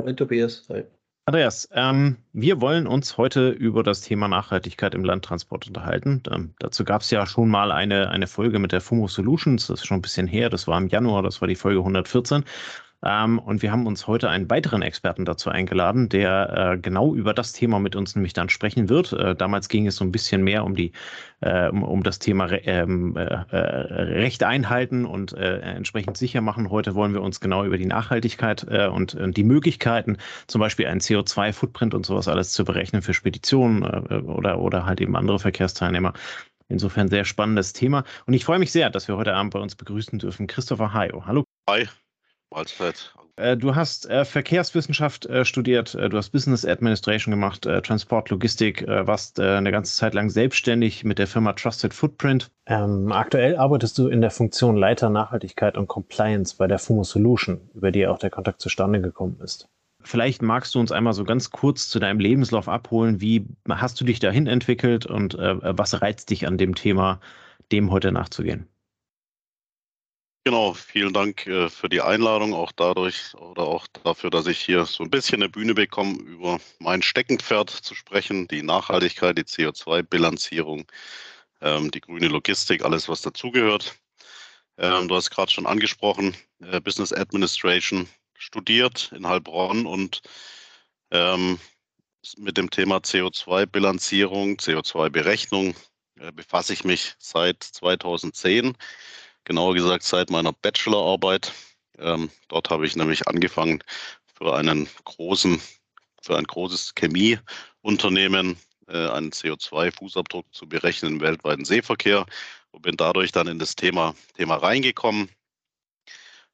Moin Tobias. Hi. Andreas, ähm, wir wollen uns heute über das Thema Nachhaltigkeit im Landtransport unterhalten. Ähm, dazu gab es ja schon mal eine, eine Folge mit der FUMO Solutions, das ist schon ein bisschen her, das war im Januar, das war die Folge 114. Ähm, und wir haben uns heute einen weiteren Experten dazu eingeladen, der äh, genau über das Thema mit uns nämlich dann sprechen wird. Äh, damals ging es so ein bisschen mehr um die, äh, um, um, das Thema ähm, äh, äh, Recht einhalten und entsprechend sicher machen. Heute wollen wir uns genau über die Nachhaltigkeit und, und, die Möglichkeiten, zum Beispiel einen CO2-Footprint und sowas alles zu berechnen für Speditionen oder, oder halt eben andere Verkehrsteilnehmer. Insofern sehr spannendes Thema. Und ich freue mich sehr, dass wir heute Abend bei uns begrüßen dürfen Christopher Hayo. Hallo. Hi. Mahlzeit. Äh, du hast äh, Verkehrswissenschaft äh, studiert, äh, du hast Business Administration gemacht, äh, Transport, Logistik, äh, warst eine ganze Zeit lang selbstständig mit der Firma Trusted Footprint. Ähm, aktuell arbeitest du in der Funktion Leiter Nachhaltigkeit und Compliance bei der FUMO Solution, über die auch der Kontakt zustande gekommen ist. Vielleicht magst du uns einmal so ganz kurz zu deinem Lebenslauf abholen. Wie hast du dich dahin entwickelt und was reizt dich an dem Thema, dem heute nachzugehen? Genau, vielen Dank äh, für die Einladung, auch dadurch oder auch dafür, dass ich hier so ein bisschen eine Bühne bekomme, über mein Steckenpferd zu sprechen, die Nachhaltigkeit, die CO2-Bilanzierung, ähm, die grüne Logistik, alles, was dazugehört. Ähm, du hast gerade schon angesprochen, äh, Business Administration studiert in Heilbronn und ähm, mit dem Thema CO2-Bilanzierung, CO2-Berechnung äh, befasse ich mich seit 2010 genauer gesagt seit meiner Bachelorarbeit. Ähm, dort habe ich nämlich angefangen für einen großen, für ein großes Chemieunternehmen äh, einen CO2-Fußabdruck zu berechnen im weltweiten Seeverkehr und bin dadurch dann in das Thema, Thema reingekommen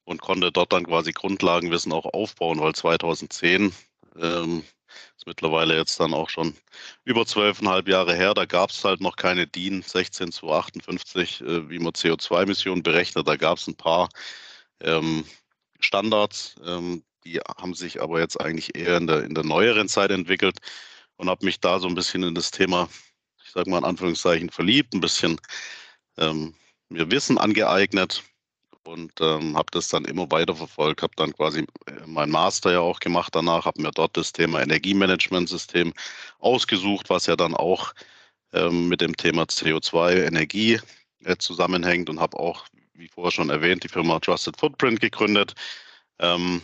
und konnte dort dann quasi Grundlagenwissen auch aufbauen, weil 2010 ähm, ist mittlerweile jetzt dann auch schon über zwölfeinhalb Jahre her. Da gab es halt noch keine DIN 16258, äh, wie man CO2-Emissionen berechnet. Da gab es ein paar ähm, Standards, ähm, die haben sich aber jetzt eigentlich eher in der, in der neueren Zeit entwickelt und habe mich da so ein bisschen in das Thema, ich sage mal in Anführungszeichen, verliebt, ein bisschen ähm, mir Wissen angeeignet und ähm, habe das dann immer weiter verfolgt, habe dann quasi äh, mein Master ja auch gemacht danach, habe mir dort das Thema Energiemanagementsystem ausgesucht, was ja dann auch ähm, mit dem Thema CO2 Energie äh, zusammenhängt und habe auch, wie vorher schon erwähnt, die Firma Trusted Footprint gegründet. Ähm,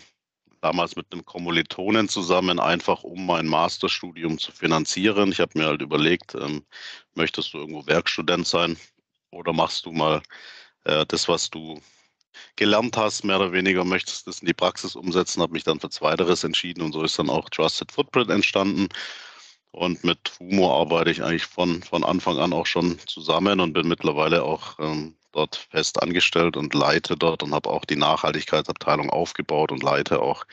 damals mit einem Kommilitonen zusammen, einfach um mein Masterstudium zu finanzieren. Ich habe mir halt überlegt, ähm, möchtest du irgendwo Werkstudent sein oder machst du mal äh, das, was du gelernt hast, mehr oder weniger möchtest das in die Praxis umsetzen, habe mich dann für Zweiteres entschieden und so ist dann auch Trusted Footprint entstanden. Und mit FUMO arbeite ich eigentlich von, von Anfang an auch schon zusammen und bin mittlerweile auch ähm, dort fest angestellt und leite dort und habe auch die Nachhaltigkeitsabteilung aufgebaut und leite auch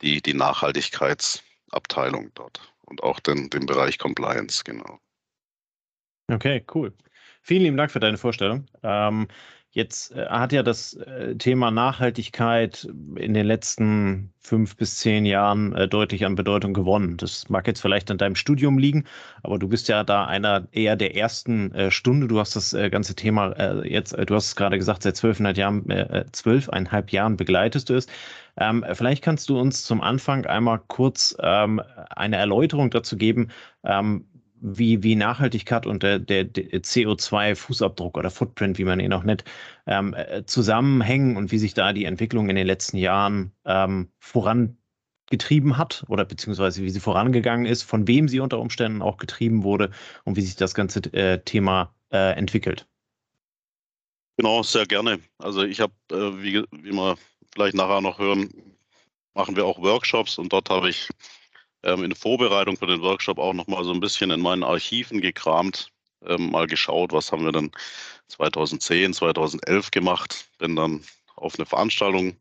die, die Nachhaltigkeitsabteilung dort und auch den, den Bereich Compliance, genau. Okay, cool. Vielen lieben Dank für deine Vorstellung. Ähm, Jetzt äh, hat ja das äh, Thema Nachhaltigkeit in den letzten fünf bis zehn Jahren äh, deutlich an Bedeutung gewonnen. Das mag jetzt vielleicht an deinem Studium liegen, aber du bist ja da einer eher der ersten Stunde. Du hast das ganze Thema jetzt, du hast es gerade gesagt, seit zwölfeinhalb Jahren, zwölfeinhalb Jahren begleitest du es. Ähm, vielleicht kannst du uns zum Anfang einmal kurz ähm, eine Erläuterung dazu geben, ähm, wie, wie Nachhaltigkeit und der, der, der CO2-Fußabdruck oder Footprint, wie man ihn auch nennt, ähm, äh, zusammenhängen und wie sich da die Entwicklung in den letzten Jahren ähm, voran getrieben hat oder beziehungsweise wie sie vorangegangen ist, von wem sie unter Umständen auch getrieben wurde und wie sich das ganze äh, Thema äh, entwickelt. Genau, sehr gerne. Also ich habe, äh, wie, wie wir vielleicht nachher noch hören, machen wir auch Workshops und dort habe ich ähm, in Vorbereitung für den Workshop auch noch mal so ein bisschen in meinen Archiven gekramt, ähm, mal geschaut, was haben wir denn 2010, 2011 gemacht. Bin dann auf eine Veranstaltung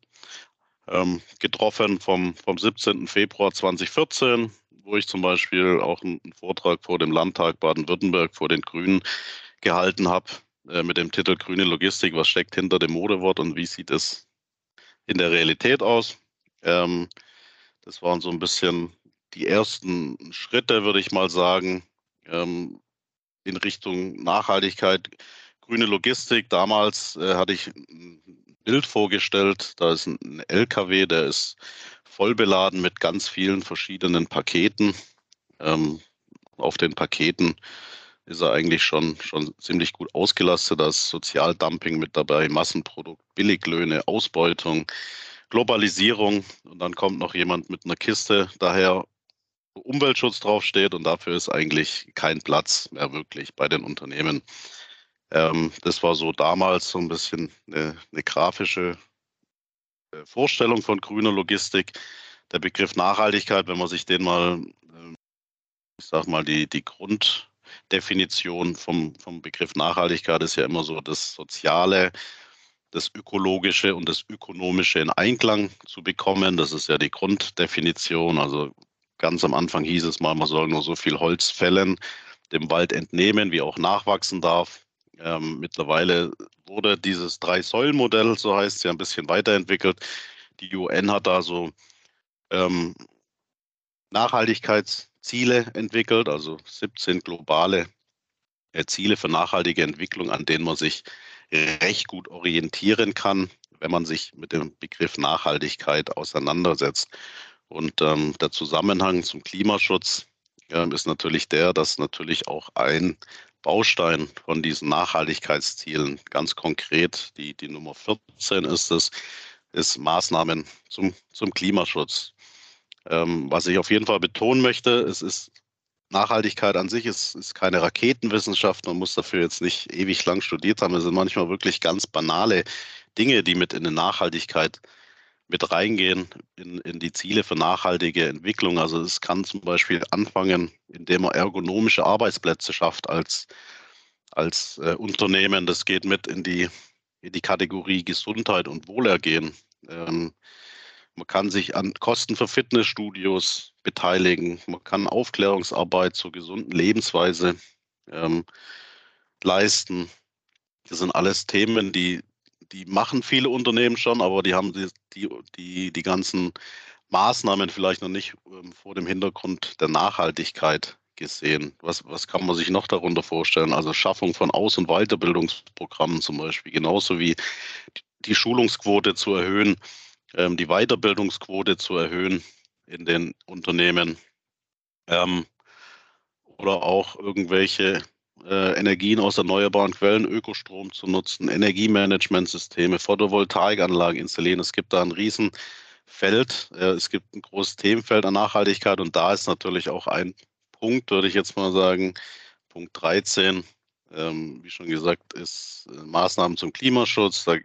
ähm, getroffen vom, vom 17. Februar 2014, wo ich zum Beispiel auch einen Vortrag vor dem Landtag Baden-Württemberg, vor den Grünen gehalten habe, äh, mit dem Titel Grüne Logistik, was steckt hinter dem Modewort und wie sieht es in der Realität aus. Ähm, das waren so ein bisschen die ersten Schritte, würde ich mal sagen, ähm, in Richtung Nachhaltigkeit. Grüne Logistik, damals äh, hatte ich ein Bild vorgestellt. Da ist ein LKW, der ist voll beladen mit ganz vielen verschiedenen Paketen. Ähm, auf den Paketen ist er eigentlich schon, schon ziemlich gut ausgelastet. Da ist Sozialdumping mit dabei, Massenprodukt, Billiglöhne, Ausbeutung, Globalisierung. Und dann kommt noch jemand mit einer Kiste daher, Umweltschutz draufsteht. Und dafür ist eigentlich kein Platz mehr wirklich bei den Unternehmen. Ähm, das war so damals so ein bisschen eine, eine grafische äh, Vorstellung von grüner Logistik. Der Begriff Nachhaltigkeit, wenn man sich den mal, äh, ich sag mal, die, die Grunddefinition vom, vom Begriff Nachhaltigkeit ist ja immer so das Soziale, das Ökologische und das Ökonomische in Einklang zu bekommen. Das ist ja die Grunddefinition. Also ganz am Anfang hieß es mal, man soll nur so viel Holz fällen, dem Wald entnehmen, wie auch nachwachsen darf. Ähm, mittlerweile wurde dieses Drei-Säulen-Modell, so heißt es ja, ein bisschen weiterentwickelt. Die UN hat da so ähm, Nachhaltigkeitsziele entwickelt, also 17 globale äh, Ziele für nachhaltige Entwicklung, an denen man sich recht gut orientieren kann, wenn man sich mit dem Begriff Nachhaltigkeit auseinandersetzt. Und ähm, der Zusammenhang zum Klimaschutz äh, ist natürlich der, dass natürlich auch ein Baustein von diesen Nachhaltigkeitszielen, ganz konkret die, die Nummer 14 ist es, ist Maßnahmen zum, zum Klimaschutz. Ähm, was ich auf jeden Fall betonen möchte, es ist Nachhaltigkeit an sich ist, ist keine Raketenwissenschaft. Man muss dafür jetzt nicht ewig lang studiert haben. Es sind manchmal wirklich ganz banale Dinge, die mit in die Nachhaltigkeit mit reingehen, in, in die Ziele für nachhaltige Entwicklung. Also es kann zum Beispiel anfangen, indem man ergonomische Arbeitsplätze schafft als, als äh, Unternehmen. Das geht mit in die, in die Kategorie Gesundheit und Wohlergehen. Ähm, man kann sich an Kosten für Fitnessstudios beteiligen. Man kann Aufklärungsarbeit zur gesunden Lebensweise ähm, leisten. Das sind alles Themen, die, die machen viele Unternehmen schon, aber die haben die, die, die, die ganzen Maßnahmen vielleicht noch nicht ähm, vor dem Hintergrund der Nachhaltigkeit gesehen. Was, was kann man sich noch darunter vorstellen? Also Schaffung von Aus- und Weiterbildungsprogrammen zum Beispiel, genauso wie die Schulungsquote zu erhöhen, ähm, die Weiterbildungsquote zu erhöhen in den Unternehmen ähm, oder auch irgendwelche äh, Energien aus erneuerbaren Quellen, Ökostrom zu nutzen, Energiemanagementsysteme, Photovoltaikanlagen installieren. Es gibt da ein Riesenfeld. Äh, es gibt ein großes Themenfeld an Nachhaltigkeit und da ist natürlich auch ein Punkt, würde ich jetzt mal sagen, Punkt 13, ähm, wie schon gesagt, ist äh, Maßnahmen zum Klimaschutz. Da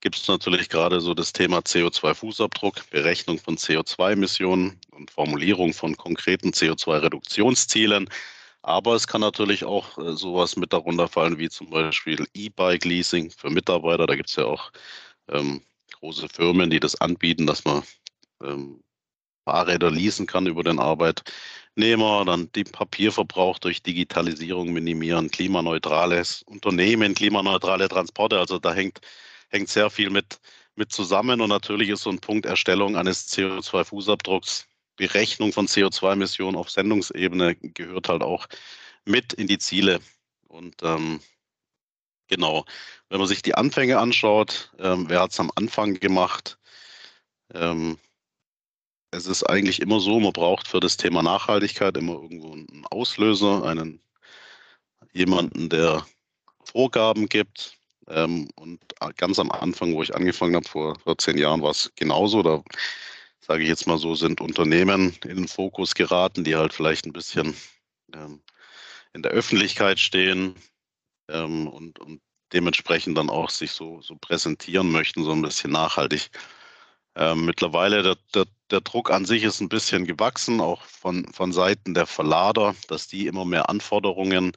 gibt es natürlich gerade so das Thema CO2-Fußabdruck, Berechnung von CO2-Emissionen und Formulierung von konkreten CO2-Reduktionszielen. Aber es kann natürlich auch äh, sowas mit darunter fallen, wie zum Beispiel E-Bike-Leasing für Mitarbeiter. Da gibt es ja auch ähm, große Firmen, die das anbieten, dass man ähm, Fahrräder leasen kann über den Arbeitnehmer, dann den Papierverbrauch durch Digitalisierung minimieren, klimaneutrales Unternehmen, klimaneutrale Transporte. Also da hängt hängt sehr viel mit, mit zusammen. Und natürlich ist so ein Punkt Erstellung eines CO2-Fußabdrucks, Berechnung von CO2-Emissionen auf Sendungsebene gehört halt auch mit in die Ziele. Und ähm, genau, wenn man sich die Anfänge anschaut, ähm, wer hat es am Anfang gemacht? Ähm, es ist eigentlich immer so, man braucht für das Thema Nachhaltigkeit immer irgendwo einen Auslöser, einen jemanden, der Vorgaben gibt, ähm, und ganz am Anfang, wo ich angefangen habe, vor, vor zehn Jahren, war es genauso. Da sage ich jetzt mal so, sind Unternehmen in den Fokus geraten, die halt vielleicht ein bisschen ähm, in der Öffentlichkeit stehen ähm, und, und dementsprechend dann auch sich so, so präsentieren möchten, so ein bisschen nachhaltig. Ähm, mittlerweile der, der, der Druck an sich ist ein bisschen gewachsen, auch von, von Seiten der Verlader, dass die immer mehr Anforderungen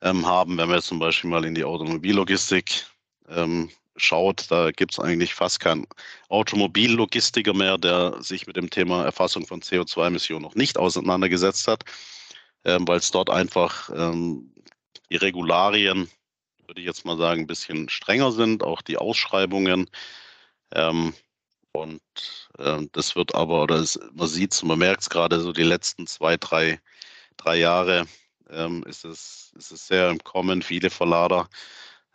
ähm, haben. Wenn wir jetzt zum Beispiel mal in die Automobillogistik ähm, schaut, da gibt es eigentlich fast keinen Automobillogistiker mehr, der sich mit dem Thema Erfassung von CO2-Emissionen noch nicht auseinandergesetzt hat, ähm, weil es dort einfach ähm, die Regularien, würde ich jetzt mal sagen, ein bisschen strenger sind, auch die Ausschreibungen. Ähm, und ähm, das wird aber, oder es, man sieht es, man merkt es gerade so die letzten zwei, drei, drei Jahre ähm, ist, es, ist es sehr im Kommen, viele Verlader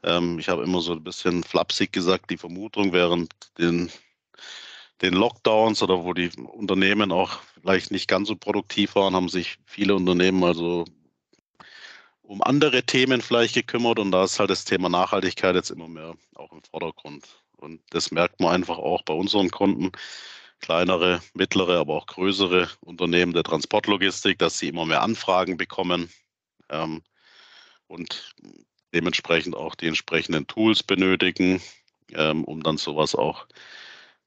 ähm, ich habe immer so ein bisschen flapsig gesagt, die Vermutung während den, den Lockdowns oder wo die Unternehmen auch vielleicht nicht ganz so produktiv waren, haben sich viele Unternehmen also um andere Themen vielleicht gekümmert und da ist halt das Thema Nachhaltigkeit jetzt immer mehr auch im Vordergrund. Und das merkt man einfach auch bei unseren Kunden, kleinere, mittlere, aber auch größere Unternehmen der Transportlogistik, dass sie immer mehr Anfragen bekommen. Ähm, und dementsprechend auch die entsprechenden Tools benötigen, ähm, um dann sowas auch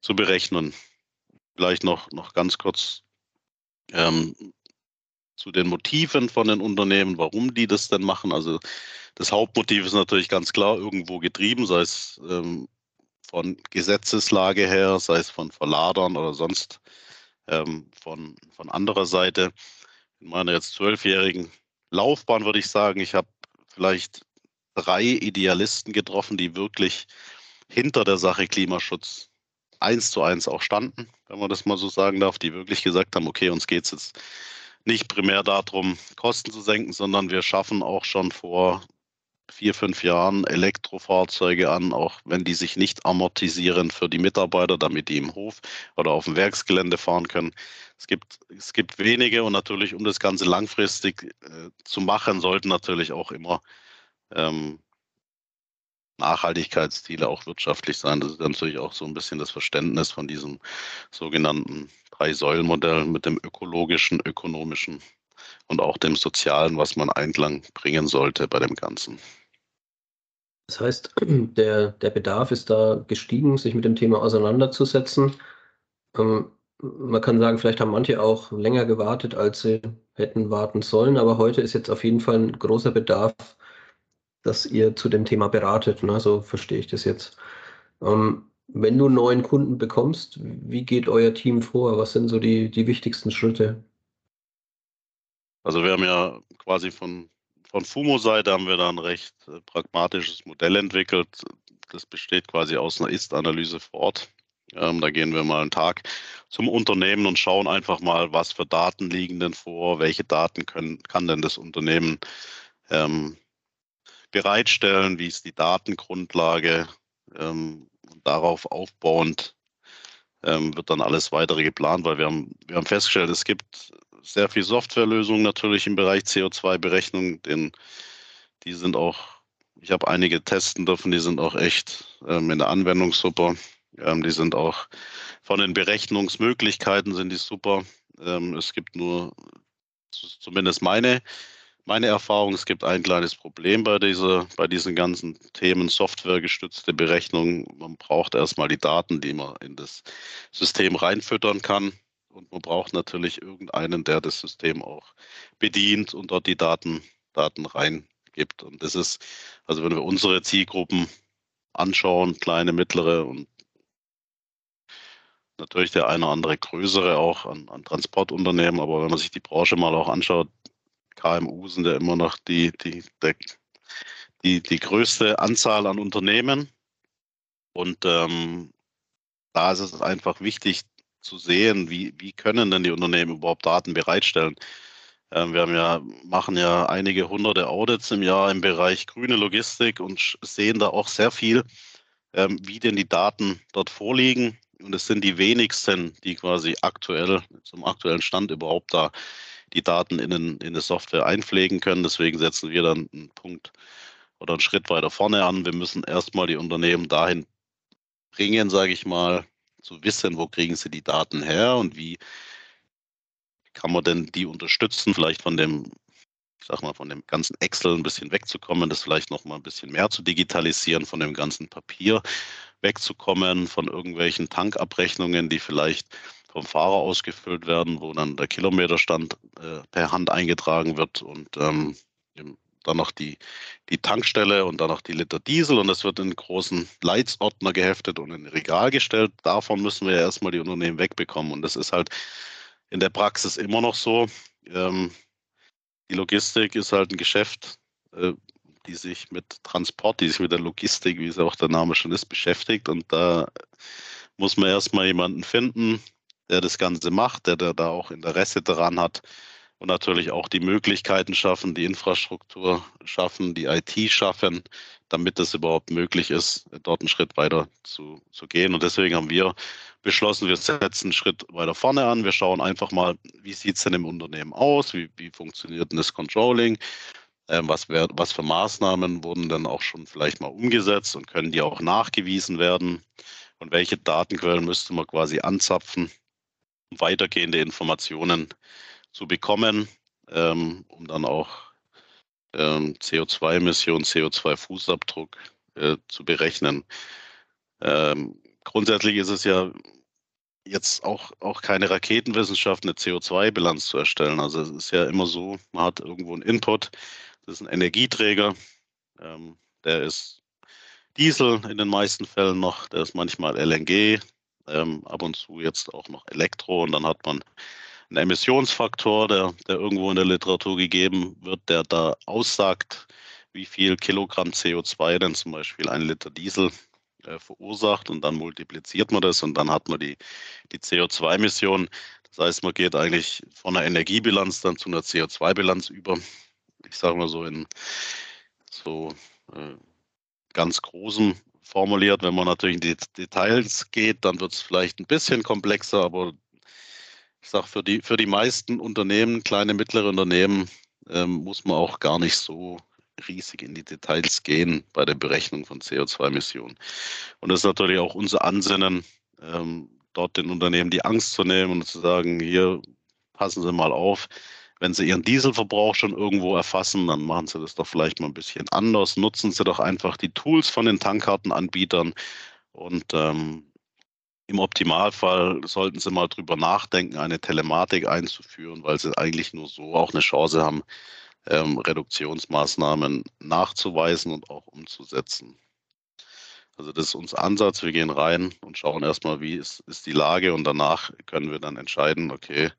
zu berechnen. Vielleicht noch, noch ganz kurz ähm, zu den Motiven von den Unternehmen, warum die das denn machen. Also das Hauptmotiv ist natürlich ganz klar irgendwo getrieben, sei es ähm, von Gesetzeslage her, sei es von Verladern oder sonst ähm, von, von anderer Seite. In meiner jetzt zwölfjährigen Laufbahn würde ich sagen, ich habe vielleicht drei Idealisten getroffen, die wirklich hinter der Sache Klimaschutz eins zu eins auch standen, wenn man das mal so sagen darf, die wirklich gesagt haben, okay, uns geht es jetzt nicht primär darum, Kosten zu senken, sondern wir schaffen auch schon vor vier, fünf Jahren Elektrofahrzeuge an, auch wenn die sich nicht amortisieren für die Mitarbeiter, damit die im Hof oder auf dem Werksgelände fahren können. Es gibt, es gibt wenige und natürlich, um das Ganze langfristig äh, zu machen, sollten natürlich auch immer ähm, Nachhaltigkeitsziele auch wirtschaftlich sein. Das ist natürlich auch so ein bisschen das Verständnis von diesem sogenannten Drei-Säulen-Modell mit dem ökologischen, ökonomischen und auch dem sozialen, was man Einklang bringen sollte bei dem Ganzen. Das heißt, der, der Bedarf ist da gestiegen, sich mit dem Thema auseinanderzusetzen. Ähm, man kann sagen, vielleicht haben manche auch länger gewartet, als sie hätten warten sollen, aber heute ist jetzt auf jeden Fall ein großer Bedarf dass ihr zu dem Thema beratet. Ne? So verstehe ich das jetzt. Ähm, wenn du einen neuen Kunden bekommst, wie geht euer Team vor? Was sind so die, die wichtigsten Schritte? Also wir haben ja quasi von, von FUMO-Seite haben wir da ein recht äh, pragmatisches Modell entwickelt. Das besteht quasi aus einer Ist-Analyse vor Ort. Ähm, da gehen wir mal einen Tag zum Unternehmen und schauen einfach mal, was für Daten liegen denn vor, welche Daten können, kann denn das Unternehmen ähm, bereitstellen, wie ist die Datengrundlage ähm, darauf aufbauend ähm, wird dann alles weitere geplant, weil wir haben, wir haben festgestellt, es gibt sehr viel Softwarelösungen natürlich im Bereich CO2-Berechnung, denn die sind auch, ich habe einige testen dürfen, die sind auch echt ähm, in der Anwendung super. Ähm, die sind auch von den Berechnungsmöglichkeiten sind die super. Ähm, es gibt nur zumindest meine meine Erfahrung, es gibt ein kleines Problem bei, dieser, bei diesen ganzen Themen softwaregestützte Berechnung. Man braucht erstmal die Daten, die man in das System reinfüttern kann. Und man braucht natürlich irgendeinen, der das System auch bedient und dort die Daten, Daten reingibt. Und das ist, also wenn wir unsere Zielgruppen anschauen, kleine, mittlere und natürlich der eine oder andere größere auch an, an Transportunternehmen, aber wenn man sich die Branche mal auch anschaut, KMU sind ja immer noch die, die, die, die größte Anzahl an Unternehmen. Und ähm, da ist es einfach wichtig zu sehen, wie, wie können denn die Unternehmen überhaupt Daten bereitstellen. Ähm, wir ja, machen ja einige hunderte Audits im Jahr im Bereich grüne Logistik und sehen da auch sehr viel, ähm, wie denn die Daten dort vorliegen. Und es sind die wenigsten, die quasi aktuell, zum aktuellen Stand überhaupt da die Daten in, in eine Software einpflegen können. Deswegen setzen wir dann einen Punkt oder einen Schritt weiter vorne an. Wir müssen erstmal die Unternehmen dahin bringen, sage ich mal, zu wissen, wo kriegen sie die Daten her und wie kann man denn die unterstützen, vielleicht von dem, ich sag mal, von dem ganzen Excel ein bisschen wegzukommen, das vielleicht noch mal ein bisschen mehr zu digitalisieren, von dem ganzen Papier wegzukommen, von irgendwelchen Tankabrechnungen, die vielleicht vom Fahrer ausgefüllt werden, wo dann der Kilometerstand äh, per Hand eingetragen wird und ähm, dann noch die, die Tankstelle und dann noch die Liter Diesel und das wird in großen Leitsordner geheftet und in Regal gestellt. Davon müssen wir ja erstmal die Unternehmen wegbekommen und das ist halt in der Praxis immer noch so. Ähm, die Logistik ist halt ein Geschäft, äh, die sich mit Transport, die sich mit der Logistik, wie es auch der Name schon ist, beschäftigt und da muss man erstmal jemanden finden, der das Ganze macht, der, der da auch Interesse daran hat und natürlich auch die Möglichkeiten schaffen, die Infrastruktur schaffen, die IT schaffen, damit es überhaupt möglich ist, dort einen Schritt weiter zu, zu gehen. Und deswegen haben wir beschlossen, wir setzen einen Schritt weiter vorne an. Wir schauen einfach mal, wie sieht es denn im Unternehmen aus, wie, wie funktioniert denn das Controlling, ähm, was, wär, was für Maßnahmen wurden dann auch schon vielleicht mal umgesetzt und können die auch nachgewiesen werden und welche Datenquellen müsste man quasi anzapfen, weitergehende Informationen zu bekommen, ähm, um dann auch ähm, CO2-Emissionen, CO2-Fußabdruck äh, zu berechnen. Ähm, grundsätzlich ist es ja jetzt auch, auch keine Raketenwissenschaft, eine CO2-Bilanz zu erstellen. Also es ist ja immer so, man hat irgendwo einen Input, das ist ein Energieträger, ähm, der ist Diesel in den meisten Fällen noch, der ist manchmal LNG, ähm, ab und zu jetzt auch noch Elektro und dann hat man einen Emissionsfaktor, der, der irgendwo in der Literatur gegeben wird, der da aussagt, wie viel Kilogramm CO2 denn zum Beispiel ein Liter Diesel äh, verursacht und dann multipliziert man das und dann hat man die, die CO2-Emissionen. Das heißt, man geht eigentlich von einer Energiebilanz dann zu einer CO2-Bilanz über. Ich sage mal so in so äh, ganz großem formuliert. Wenn man natürlich in die Details geht, dann wird es vielleicht ein bisschen komplexer, aber ich sage, für die, für die meisten Unternehmen, kleine, mittlere Unternehmen, ähm, muss man auch gar nicht so riesig in die Details gehen bei der Berechnung von CO2-Emissionen. Und das ist natürlich auch unser Ansinnen, ähm, dort den Unternehmen die Angst zu nehmen und zu sagen, hier passen Sie mal auf, wenn Sie Ihren Dieselverbrauch schon irgendwo erfassen, dann machen Sie das doch vielleicht mal ein bisschen anders. Nutzen Sie doch einfach die Tools von den Tankkartenanbietern und ähm, im Optimalfall sollten Sie mal drüber nachdenken, eine Telematik einzuführen, weil Sie eigentlich nur so auch eine Chance haben, ähm, Reduktionsmaßnahmen nachzuweisen und auch umzusetzen. Also das ist unser Ansatz. Wir gehen rein und schauen erstmal, wie ist, ist die Lage und danach können wir dann entscheiden, okay,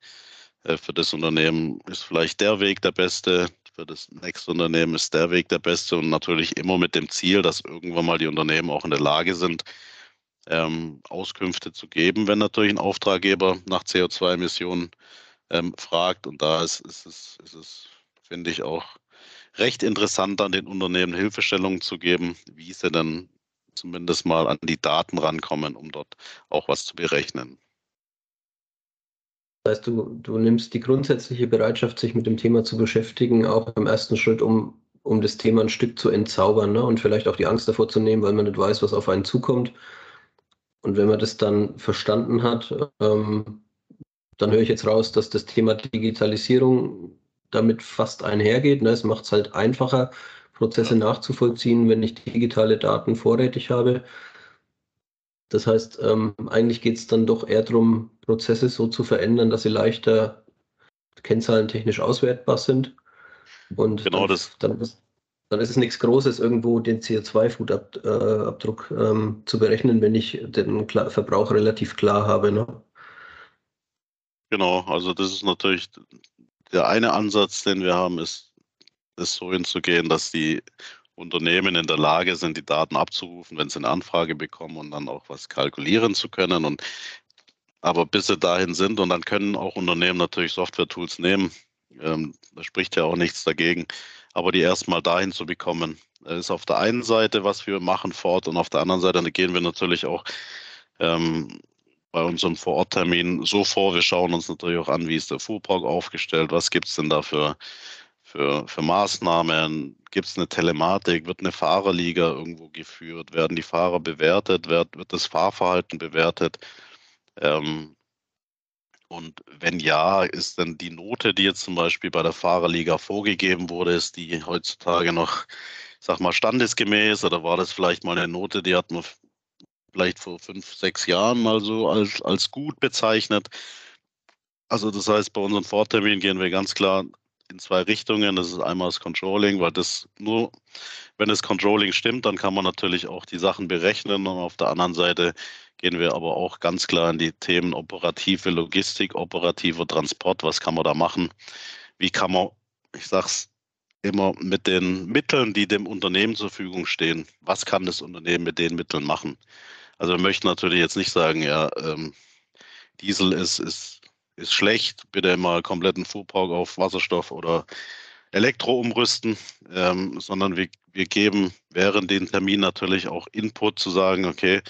für das Unternehmen ist vielleicht der Weg der beste, für das nächste Unternehmen ist der Weg der beste und natürlich immer mit dem Ziel, dass irgendwann mal die Unternehmen auch in der Lage sind, ähm, Auskünfte zu geben, wenn natürlich ein Auftraggeber nach CO2-Emissionen ähm, fragt. Und da ist, ist es, ist es finde ich, auch recht interessant, an den Unternehmen Hilfestellungen zu geben, wie sie dann zumindest mal an die Daten rankommen, um dort auch was zu berechnen. Das heißt, du, du nimmst die grundsätzliche Bereitschaft, sich mit dem Thema zu beschäftigen, auch im ersten Schritt, um, um das Thema ein Stück zu entzaubern ne? und vielleicht auch die Angst davor zu nehmen, weil man nicht weiß, was auf einen zukommt. Und wenn man das dann verstanden hat, ähm, dann höre ich jetzt raus, dass das Thema Digitalisierung damit fast einhergeht. Ne? Es macht es halt einfacher, Prozesse nachzuvollziehen, wenn ich digitale Daten vorrätig habe. Das heißt, ähm, eigentlich geht es dann doch eher darum, Prozesse so zu verändern, dass sie leichter kennzahlentechnisch auswertbar sind. Und genau dann, das. Dann ist, dann ist es nichts Großes, irgendwo den CO2-Fußabdruck äh, ähm, zu berechnen, wenn ich den Kla Verbrauch relativ klar habe. Ne? Genau, also das ist natürlich der eine Ansatz, den wir haben, ist, ist so hinzugehen, dass die Unternehmen in der Lage sind, die Daten abzurufen, wenn sie eine Anfrage bekommen und dann auch was kalkulieren zu können. Und aber bis sie dahin sind und dann können auch Unternehmen natürlich Software-Tools nehmen. Ähm, da spricht ja auch nichts dagegen. Aber die erstmal dahin zu bekommen, ist auf der einen Seite, was wir machen fort und auf der anderen Seite gehen wir natürlich auch ähm, bei unserem Vororttermin so vor. Wir schauen uns natürlich auch an, wie ist der Fuhrpark aufgestellt, was gibt es denn da für für, für Maßnahmen? Gibt es eine Telematik? Wird eine Fahrerliga irgendwo geführt? Werden die Fahrer bewertet? Wird, wird das Fahrverhalten bewertet? Ähm, und wenn ja, ist dann die Note, die jetzt zum Beispiel bei der Fahrerliga vorgegeben wurde, ist die heutzutage noch, sag mal, standesgemäß oder war das vielleicht mal eine Note, die hat man vielleicht vor fünf, sechs Jahren mal so als, als gut bezeichnet. Also das heißt, bei unserem Vortermin gehen wir ganz klar in zwei Richtungen. Das ist einmal das Controlling, weil das nur, wenn das Controlling stimmt, dann kann man natürlich auch die Sachen berechnen. Und auf der anderen Seite gehen wir aber auch ganz klar in die Themen operative Logistik, operativer Transport. Was kann man da machen? Wie kann man, ich sage es immer, mit den Mitteln, die dem Unternehmen zur Verfügung stehen, was kann das Unternehmen mit den Mitteln machen? Also wir möchten natürlich jetzt nicht sagen, ja, ähm, Diesel ist, ist, ist schlecht, bitte mal kompletten Fuhrpark auf Wasserstoff oder Elektro umrüsten, ähm, sondern wir, wir geben während den Termin natürlich auch Input zu sagen, okay,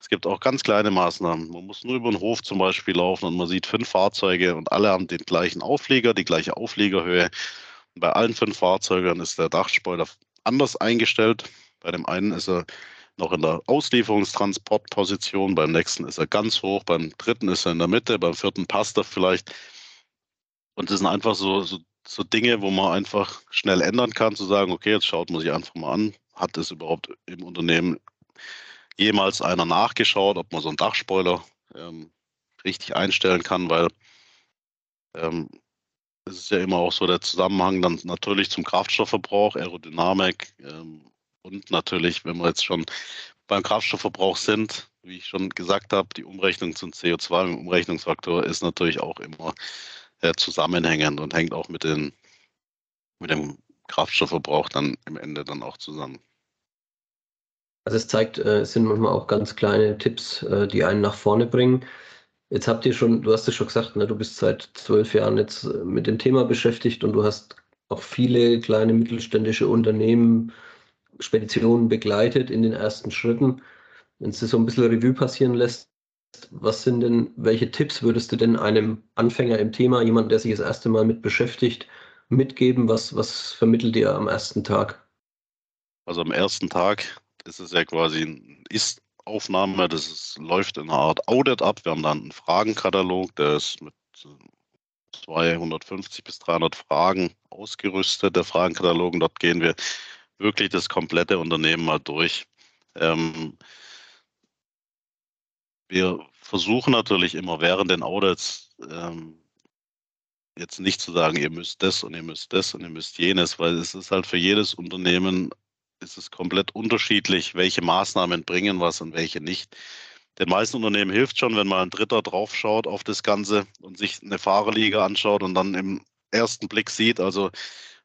es gibt auch ganz kleine Maßnahmen. Man muss nur über den Hof zum Beispiel laufen und man sieht fünf Fahrzeuge und alle haben den gleichen Auflieger, die gleiche Aufliegerhöhe. Bei allen fünf Fahrzeugen ist der Dachspoiler anders eingestellt. Bei dem einen ist er noch in der Auslieferungstransportposition, beim nächsten ist er ganz hoch, beim dritten ist er in der Mitte, beim vierten passt er vielleicht. Und das sind einfach so, so, so Dinge, wo man einfach schnell ändern kann, zu sagen, okay, jetzt schaut man sich einfach mal an, hat es überhaupt im Unternehmen jemals einer nachgeschaut, ob man so einen Dachspoiler ähm, richtig einstellen kann, weil ähm, es ist ja immer auch so der Zusammenhang dann natürlich zum Kraftstoffverbrauch, Aerodynamik ähm, und natürlich, wenn wir jetzt schon beim Kraftstoffverbrauch sind, wie ich schon gesagt habe, die Umrechnung zum CO2 im Umrechnungsfaktor ist natürlich auch immer äh, zusammenhängend und hängt auch mit, den, mit dem Kraftstoffverbrauch dann im Ende dann auch zusammen. Also es zeigt, äh, es sind manchmal auch ganz kleine Tipps, äh, die einen nach vorne bringen. Jetzt habt ihr schon, du hast es schon gesagt, ne, du bist seit zwölf Jahren jetzt äh, mit dem Thema beschäftigt und du hast auch viele kleine mittelständische Unternehmen, Speditionen begleitet in den ersten Schritten. Wenn es so ein bisschen Revue passieren lässt, was sind denn, welche Tipps würdest du denn einem Anfänger im Thema, jemand, der sich das erste Mal mit beschäftigt, mitgeben? Was, was vermittelt ihr am ersten Tag? Also am ersten Tag ist es ja quasi ein Ist-Aufnahme, das ist, läuft in einer Art Audit ab. Wir haben dann einen Fragenkatalog, der ist mit 250 bis 300 Fragen ausgerüstet, der Fragenkatalog. Und dort gehen wir wirklich das komplette Unternehmen mal durch. Ähm, wir versuchen natürlich immer während den Audits ähm, jetzt nicht zu sagen, ihr müsst das und ihr müsst das und ihr müsst jenes, weil es ist halt für jedes Unternehmen ist es komplett unterschiedlich, welche Maßnahmen bringen was und welche nicht. Den meisten Unternehmen hilft schon, wenn mal ein Dritter draufschaut auf das Ganze und sich eine Fahrerliga anschaut und dann im ersten Blick sieht, also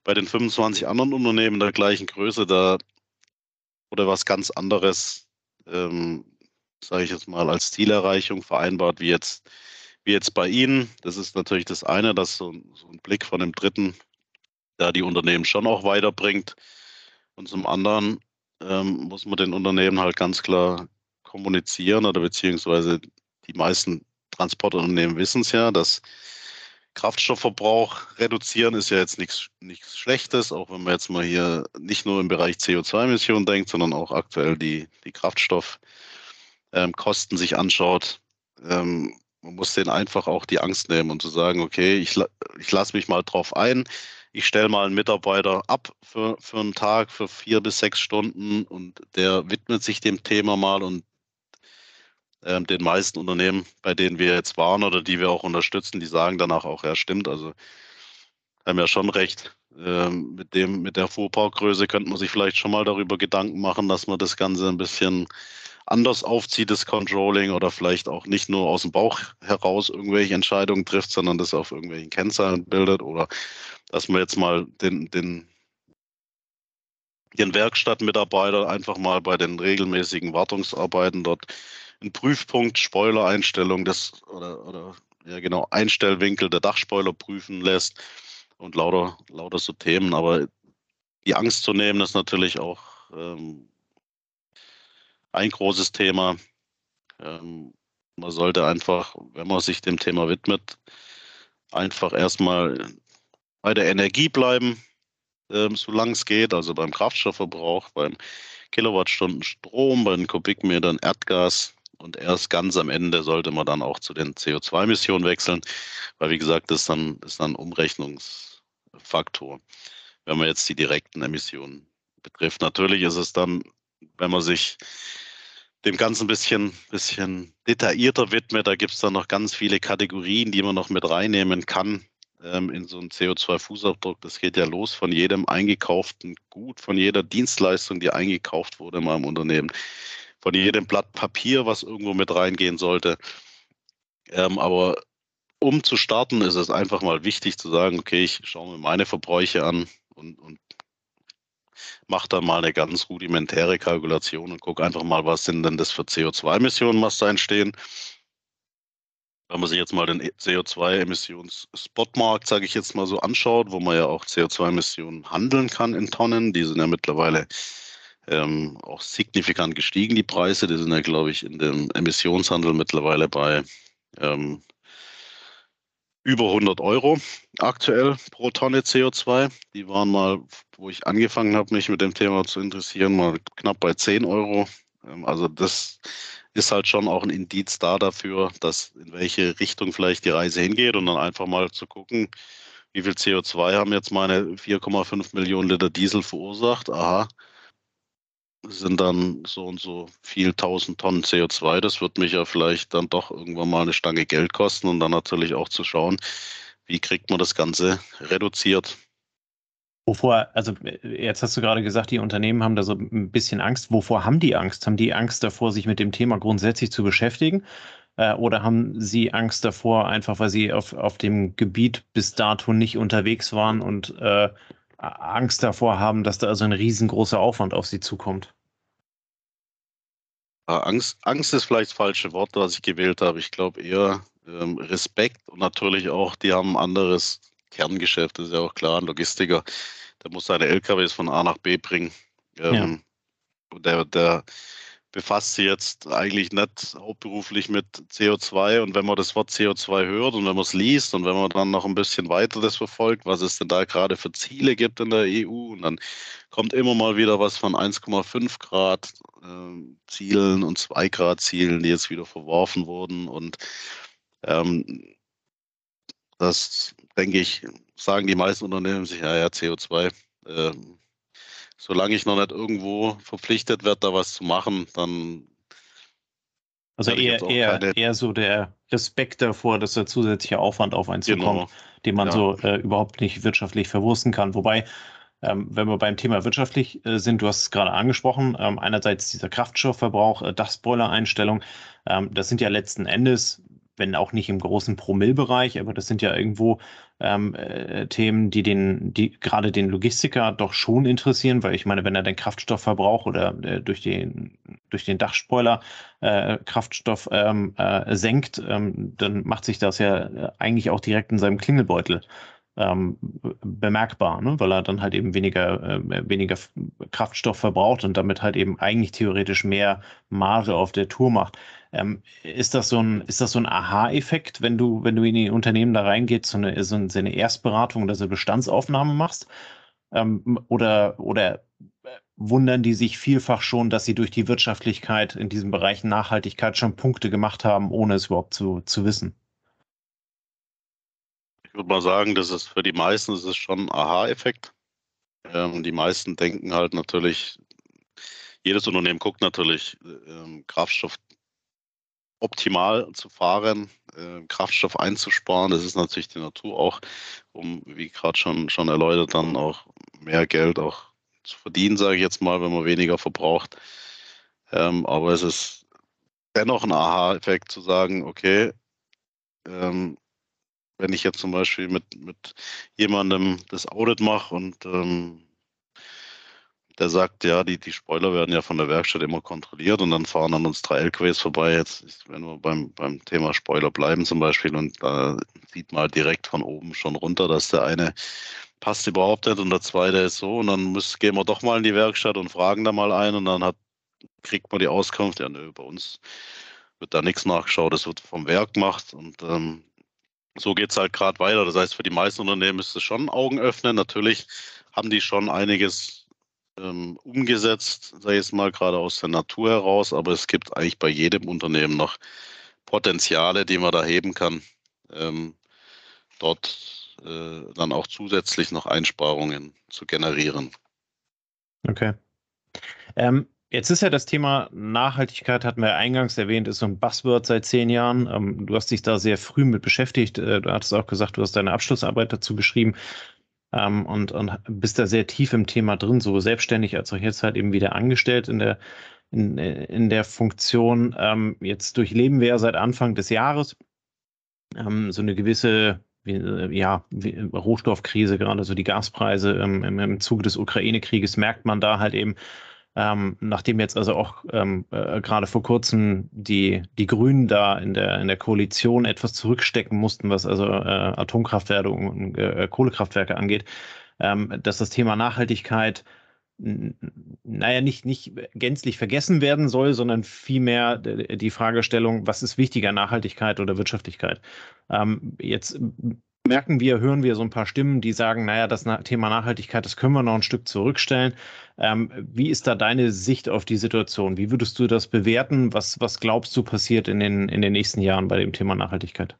bei den 25 anderen Unternehmen der gleichen Größe, da wurde was ganz anderes, ähm, sage ich jetzt mal, als Zielerreichung vereinbart, wie jetzt, wie jetzt bei Ihnen. Das ist natürlich das eine, dass so, so ein Blick von dem Dritten da die Unternehmen schon auch weiterbringt. Und zum anderen ähm, muss man den Unternehmen halt ganz klar kommunizieren oder beziehungsweise die meisten Transportunternehmen wissen es ja, dass Kraftstoffverbrauch reduzieren ist ja jetzt nichts, Schlechtes, auch wenn man jetzt mal hier nicht nur im Bereich CO2-Emissionen denkt, sondern auch aktuell die, die Kraftstoffkosten ähm, sich anschaut. Ähm, man muss denen einfach auch die Angst nehmen und zu sagen, okay, ich, ich lasse mich mal drauf ein, ich stelle mal einen Mitarbeiter ab für, für einen Tag, für vier bis sechs Stunden und der widmet sich dem Thema mal und den meisten Unternehmen, bei denen wir jetzt waren oder die wir auch unterstützen, die sagen danach auch, ja stimmt, also haben ja schon recht. Ähm, mit, dem, mit der Fuhrparkgröße könnte man sich vielleicht schon mal darüber Gedanken machen, dass man das Ganze ein bisschen anders aufzieht, das Controlling, oder vielleicht auch nicht nur aus dem Bauch heraus irgendwelche Entscheidungen trifft, sondern das auf irgendwelchen Kennzahlen bildet oder dass man jetzt mal den, den, den Werkstattmitarbeiter einfach mal bei den regelmäßigen Wartungsarbeiten dort einen Prüfpunkt, Spoiler-Einstellung des oder, oder ja genau, Einstellwinkel der Dachspoiler prüfen lässt und lauter, lauter so Themen. Aber die Angst zu nehmen ist natürlich auch ähm, ein großes Thema. Ähm, man sollte einfach, wenn man sich dem Thema widmet, einfach erstmal bei der Energie bleiben, ähm, solange es geht, also beim Kraftstoffverbrauch, beim Kilowattstunden Strom, bei den Kubikmetern Erdgas Und erst ganz am Ende sollte man dann auch zu den CO2-Emissionen wechseln, weil wie gesagt, das ist dann, ist dann ein Umrechnungsfaktor, wenn man jetzt die direkten Emissionen betrifft. Natürlich ist es dann, wenn man sich dem Ganzen ein bisschen, bisschen detaillierter widmet, da gibt es dann noch ganz viele Kategorien, die man noch mit reinnehmen kann ähm, in so einen CO2-Fußabdruck. Das geht ja los von jedem eingekauften Gut, von jeder Dienstleistung, die eingekauft wurde in meinem Unternehmen, von jedem Blatt Papier, was irgendwo mit reingehen sollte. Ähm, aber um zu starten, ist es einfach mal wichtig zu sagen, okay, ich schaue mir meine Verbräuche an und, und mache dann mal eine ganz rudimentäre Kalkulation und gucke einfach mal, was sind denn das für CO2-Emissionen, was da entstehen. Wenn man sich jetzt mal den CO2-Emissions-Spotmarkt, sage ich jetzt mal so, anschaut, wo man ja auch CO2-Emissionen handeln kann in Tonnen, die sind ja mittlerweile ähm, auch signifikant gestiegen, die Preise. Die sind ja, glaube ich, in dem Emissionshandel mittlerweile bei ähm, über 100 Euro aktuell pro Tonne CO2. Die waren mal, wo ich angefangen habe, mich mit dem Thema zu interessieren, mal knapp bei 10 Euro. Ähm, also das ist halt schon auch ein Indiz da dafür, dass in welche Richtung vielleicht die Reise hingeht und dann einfach mal zu gucken, wie viel CO2 haben jetzt meine 4,5 Millionen Liter Diesel verursacht. Aha, sind dann so und so viel tausend Tonnen CO2. Das wird mich ja vielleicht dann doch irgendwann mal eine Stange Geld kosten und dann natürlich auch zu schauen, wie kriegt man das Ganze reduziert. Wovor, also jetzt hast du gerade gesagt, die Unternehmen haben da so ein bisschen Angst. Wovor haben die Angst? Haben die Angst davor, sich mit dem Thema grundsätzlich zu beschäftigen? Äh, oder haben sie Angst davor, einfach weil sie auf, auf dem Gebiet bis dato nicht unterwegs waren und äh, Angst davor haben, dass da also ein riesengroßer Aufwand auf sie zukommt? Angst, Angst ist vielleicht das falsche Wort, was ich gewählt habe. Ich glaube eher ähm, Respekt und natürlich auch, die haben ein anderes Kerngeschäft, das ist ja auch klar, ein Logistiker der muss seine LKWs von A nach B bringen. Ähm, ja. der, der befasst sich jetzt eigentlich nicht hauptberuflich mit CO2 und wenn man das Wort CO2 hört und wenn man es liest und wenn man dann noch ein bisschen weiter das verfolgt, was es denn da gerade für Ziele gibt in der EU und dann kommt immer mal wieder was von 1,5 Grad äh, Zielen und 2 Grad Zielen, die jetzt wieder verworfen wurden. Und ähm, das denke ich, sagen die meisten Unternehmen sich, ja, ja, CO2, äh, solange ich noch nicht irgendwo verpflichtet werde, da was zu machen, dann. Also eher, eher, eher so der Respekt davor, dass der zusätzliche Aufwand auf einen zukommt, genau. den man ja. so äh, überhaupt nicht wirtschaftlich verwursten kann. Wobei, ähm, wenn wir beim Thema wirtschaftlich äh, sind, du hast es gerade angesprochen, ähm, einerseits dieser Kraftstoffverbrauch, äh, Dachspoiler-Einstellung, ähm, das sind ja letzten Endes wenn auch nicht im großen Promillbereich, aber das sind ja irgendwo ähm, äh, Themen, die den, die gerade den Logistiker doch schon interessieren, weil ich meine, wenn er den Kraftstoffverbrauch oder äh, durch den durch den Dachspoiler äh, Kraftstoff ähm, äh, senkt, ähm, dann macht sich das ja äh, eigentlich auch direkt in seinem Klingelbeutel ähm, bemerkbar, ne? weil er dann halt eben weniger, äh, weniger Kraftstoff verbraucht und damit halt eben eigentlich theoretisch mehr Marge auf der Tour macht. Ähm, ist das so ein, so ein Aha-Effekt, wenn du, wenn du in die Unternehmen da reingehst, so eine, so eine Erstberatung oder so Bestandsaufnahme machst? Ähm, oder, oder wundern die sich vielfach schon, dass sie durch die Wirtschaftlichkeit in diesem Bereich Nachhaltigkeit schon Punkte gemacht haben, ohne es überhaupt zu, zu wissen? Würde mal sagen, das ist für die meisten das ist schon ein Aha-Effekt. Ähm, die meisten denken halt natürlich, jedes Unternehmen guckt natürlich ähm, Kraftstoff optimal zu fahren, äh, Kraftstoff einzusparen. Das ist natürlich die Natur auch, um, wie gerade schon, schon erläutert, dann auch mehr Geld auch zu verdienen, sage ich jetzt mal, wenn man weniger verbraucht. Ähm, aber es ist dennoch ein Aha-Effekt zu sagen, okay, ähm, wenn ich jetzt zum Beispiel mit, mit jemandem das Audit mache und ähm, der sagt, ja, die, die Spoiler werden ja von der Werkstatt immer kontrolliert und dann fahren an uns drei LKWs vorbei. Jetzt, wenn wir beim, beim Thema Spoiler bleiben zum Beispiel und da sieht man halt direkt von oben schon runter, dass der eine passt überhaupt nicht und der zweite ist so und dann muss, gehen wir doch mal in die Werkstatt und fragen da mal ein und dann hat, kriegt man die Auskunft, ja, nö, bei uns wird da nichts nachgeschaut, das wird vom Werk gemacht und ähm, so geht es halt gerade weiter. Das heißt, für die meisten Unternehmen ist es schon Augen öffnen. Natürlich haben die schon einiges ähm, umgesetzt, ich jetzt mal, gerade aus der Natur heraus, aber es gibt eigentlich bei jedem Unternehmen noch Potenziale, die man da heben kann, ähm, dort äh, dann auch zusätzlich noch Einsparungen zu generieren. Okay. Ähm, jetzt ist ja das Thema Nachhaltigkeit, hatten wir eingangs erwähnt, ist so ein Buzzword seit zehn Jahren. Ähm, du hast dich da sehr früh mit beschäftigt. Äh, du hattest auch gesagt, du hast deine Abschlussarbeit dazu geschrieben ähm, und, und bist da sehr tief im Thema drin, so selbstständig als auch jetzt halt eben wieder angestellt in der, in, in der Funktion. Ähm, jetzt durchleben wir ja seit Anfang des Jahres so eine gewisse wie, ja, Rohstoffkrise, gerade so die Gaspreise im, im Zuge des Ukraine-Krieges merkt man da halt eben, ähm, nachdem jetzt also auch ähm, äh, gerade vor kurzem die, die Grünen da in der, in der Koalition etwas zurückstecken mussten, was also äh, Atomkraftwerke und äh, Kohlekraftwerke angeht, ähm, dass das Thema Nachhaltigkeit naja, nicht, nicht gänzlich vergessen werden soll, sondern vielmehr die Fragestellung, was ist wichtiger, Nachhaltigkeit oder Wirtschaftlichkeit? Ähm, jetzt merken wir, hören wir so ein paar Stimmen, die sagen, naja, das Thema Nachhaltigkeit, das können wir noch ein Stück zurückstellen. Ähm, wie ist da deine Sicht auf die Situation? Wie würdest du das bewerten? Was, was glaubst du passiert in den, in den nächsten Jahren bei dem Thema Nachhaltigkeit?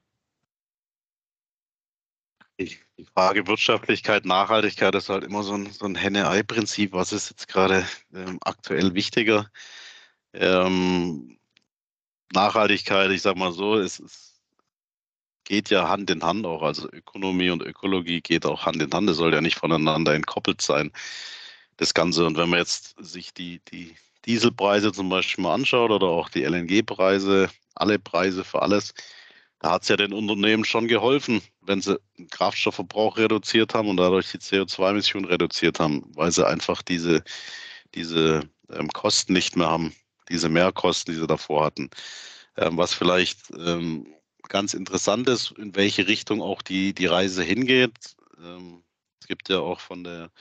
Die Frage Wirtschaftlichkeit, Nachhaltigkeit ist halt immer so ein, so ein Henne-Ei-Prinzip. Was ist jetzt gerade ähm, aktuell wichtiger? Ähm, Nachhaltigkeit, ich sage mal so, es, es, geht ja Hand in Hand auch. Also Ökonomie und Ökologie geht auch Hand in Hand. Es soll ja nicht voneinander entkoppelt sein, das Ganze. Und wenn man jetzt sich die, die Dieselpreise zum Beispiel mal anschaut oder auch die LNG-Preise, alle Preise für alles, da hat es ja den Unternehmen schon geholfen, wenn sie den Kraftstoffverbrauch reduziert haben und dadurch die CO2-Emissionen reduziert haben, weil sie einfach diese, diese ähm, Kosten nicht mehr haben, diese Mehrkosten, die sie davor hatten. Ähm, was vielleicht ähm, ganz interessant ist, in welche Richtung auch die, die Reise hingeht. Ähm, es gibt ja auch von der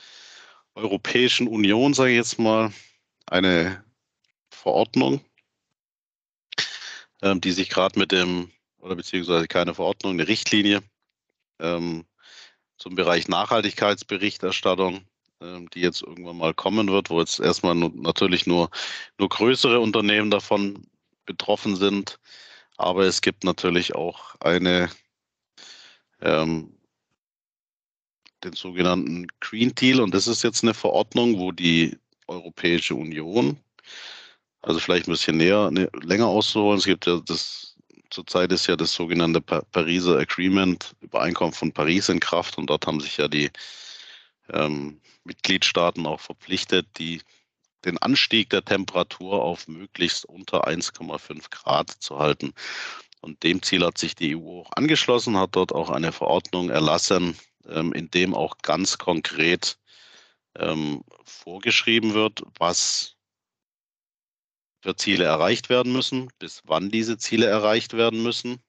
Europäischen Union, sage ich jetzt mal, eine Verordnung, ähm, die sich gerade mit dem oder beziehungsweise keine Verordnung, eine Richtlinie ähm, zum Bereich Nachhaltigkeitsberichterstattung, die jetzt irgendwann mal kommen wird, wo jetzt erstmal nur, natürlich nur, nur größere Unternehmen davon betroffen sind. Aber es gibt natürlich auch eine, ähm, den sogenannten Green Deal und das ist jetzt eine Verordnung, wo die Europäische Union, also vielleicht ein bisschen näher, ne, länger auszuholen. Es gibt ja das zurzeit ist ja das sogenannte Pariser Agreement, Übereinkommen von Paris in Kraft und dort haben sich ja die ähm, Mitgliedstaaten auch verpflichtet, die, den Anstieg der Temperatur auf möglichst unter 1,5 Grad zu halten. Und dem Ziel hat sich die EU auch angeschlossen, hat dort auch eine Verordnung erlassen, ähm, in dem auch ganz konkret ähm, vorgeschrieben wird, was für Ziele erreicht werden müssen, bis wann diese Ziele erreicht werden müssen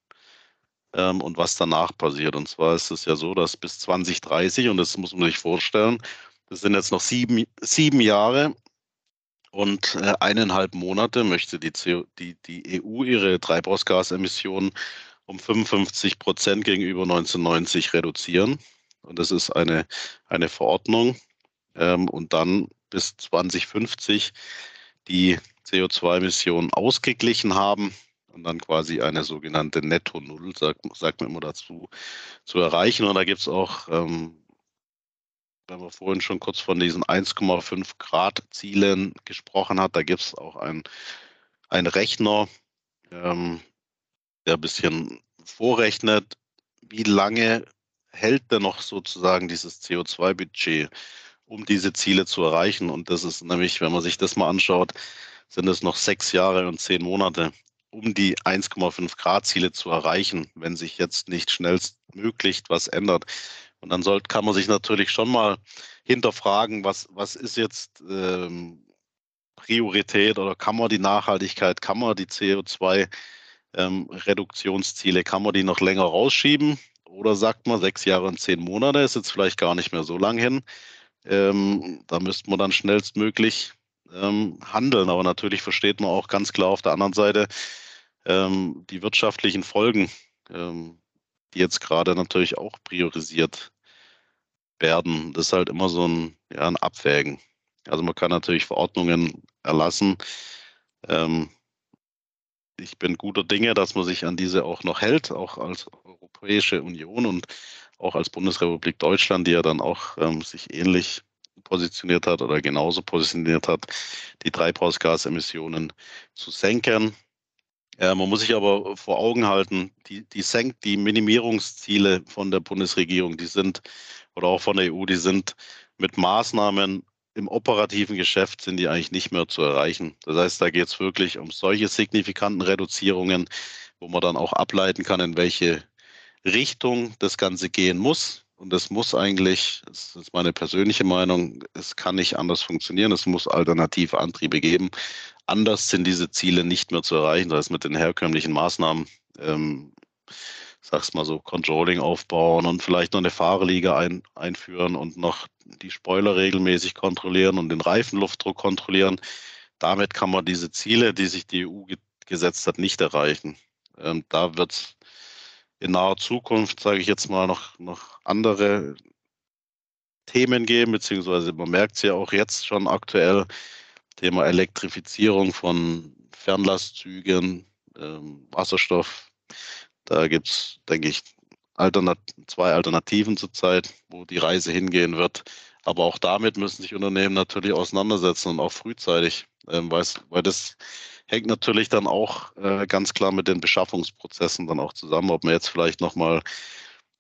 ähm, und was danach passiert. Und zwar ist es ja so, dass bis 2030, und das muss man sich vorstellen, das sind jetzt noch sieben, sieben Jahre und äh, eineinhalb Monate möchte die, CO, die, die EU ihre Treibhausgasemissionen um 55 Prozent gegenüber 1990 reduzieren. Und das ist eine, eine Verordnung. Ähm, und dann bis 2050 die CO2-Emissionen ausgeglichen haben und dann quasi eine sogenannte Netto-Null, sagt, sagt man immer dazu, zu erreichen. Und da gibt es auch, ähm, wenn man vorhin schon kurz von diesen 1,5 Grad Zielen gesprochen hat, da gibt es auch einen Rechner, ähm, der ein bisschen vorrechnet, wie lange hält denn noch sozusagen dieses CO2-Budget, um diese Ziele zu erreichen. Und das ist nämlich, wenn man sich das mal anschaut, sind es noch sechs Jahre und zehn Monate, um die 1,5 Grad Ziele zu erreichen, wenn sich jetzt nicht schnellstmöglich was ändert. Und dann sollte, kann man sich natürlich schon mal hinterfragen, was, was ist jetzt ähm, Priorität oder kann man die Nachhaltigkeit, kann man die CO2-Reduktionsziele, ähm, kann man die noch länger rausschieben? Oder sagt man, sechs Jahre und zehn Monate ist jetzt vielleicht gar nicht mehr so lang hin. Ähm, da müsste man dann schnellstmöglich ähm, handeln. Aber natürlich versteht man auch ganz klar auf der anderen Seite ähm, die wirtschaftlichen Folgen, ähm, die jetzt gerade natürlich auch priorisiert werden. Das ist halt immer so ein, ja, ein Abwägen. Also man kann natürlich Verordnungen erlassen. Ähm, ich bin guter Dinge, dass man sich an diese auch noch hält, auch als Europäische Union und auch als Bundesrepublik Deutschland, die ja dann auch ähm, sich ähnlich positioniert hat oder genauso positioniert hat, die Treibhausgasemissionen zu senken. Äh, man muss sich aber vor Augen halten, die, die senkt die Minimierungsziele von der Bundesregierung, die sind oder auch von der EU, die sind mit Maßnahmen im operativen Geschäft sind die eigentlich nicht mehr zu erreichen. Das heißt, da geht es wirklich um solche signifikanten Reduzierungen, wo man dann auch ableiten kann, in welche Richtung das Ganze gehen muss. Und es muss eigentlich, das ist meine persönliche Meinung, es kann nicht anders funktionieren. Es muss alternative Antriebe geben. Anders sind diese Ziele nicht mehr zu erreichen, das heißt mit den herkömmlichen Maßnahmen. Ähm, sag's mal so, Controlling aufbauen und vielleicht noch eine Fahrerliga ein, einführen und noch die Spoiler regelmäßig kontrollieren und den Reifenluftdruck kontrollieren. Damit kann man diese Ziele, die sich die EU ge gesetzt hat, nicht erreichen. Ähm, da wird es in naher Zukunft, sage ich jetzt mal, noch, noch andere Themen geben, beziehungsweise man merkt es ja auch jetzt schon aktuell, Thema Elektrifizierung von Fernlastzügen, ähm, Wasserstoff. Da gibt es, denke ich, Alternat zwei Alternativen zurzeit, wo die Reise hingehen wird. Aber auch damit müssen sich Unternehmen natürlich auseinandersetzen und auch frühzeitig, ähm, weil das hängt natürlich dann auch äh, ganz klar mit den Beschaffungsprozessen dann auch zusammen, ob man jetzt vielleicht nochmal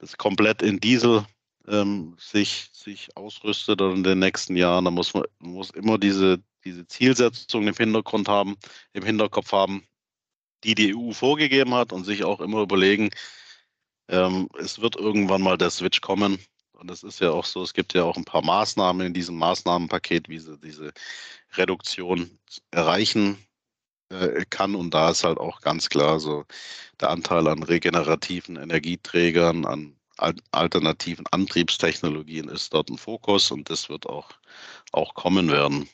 das komplett in Diesel ähm, sich, sich ausrüstet oder in den nächsten Jahren. Da muss man muss immer diese, diese Zielsetzung im Hintergrund haben, im Hinterkopf haben, die die EU vorgegeben hat und sich auch immer überlegen, ähm, es wird irgendwann mal der Switch kommen. Und es ist ja auch so, es gibt ja auch ein paar Maßnahmen in diesem Maßnahmenpaket, wie sie diese Reduktion erreichen äh, kann. Und da ist halt auch ganz klar so der Anteil an regenerativen Energieträgern, an alternativen Antriebstechnologien ist dort ein Fokus und das wird auch, auch kommen werden.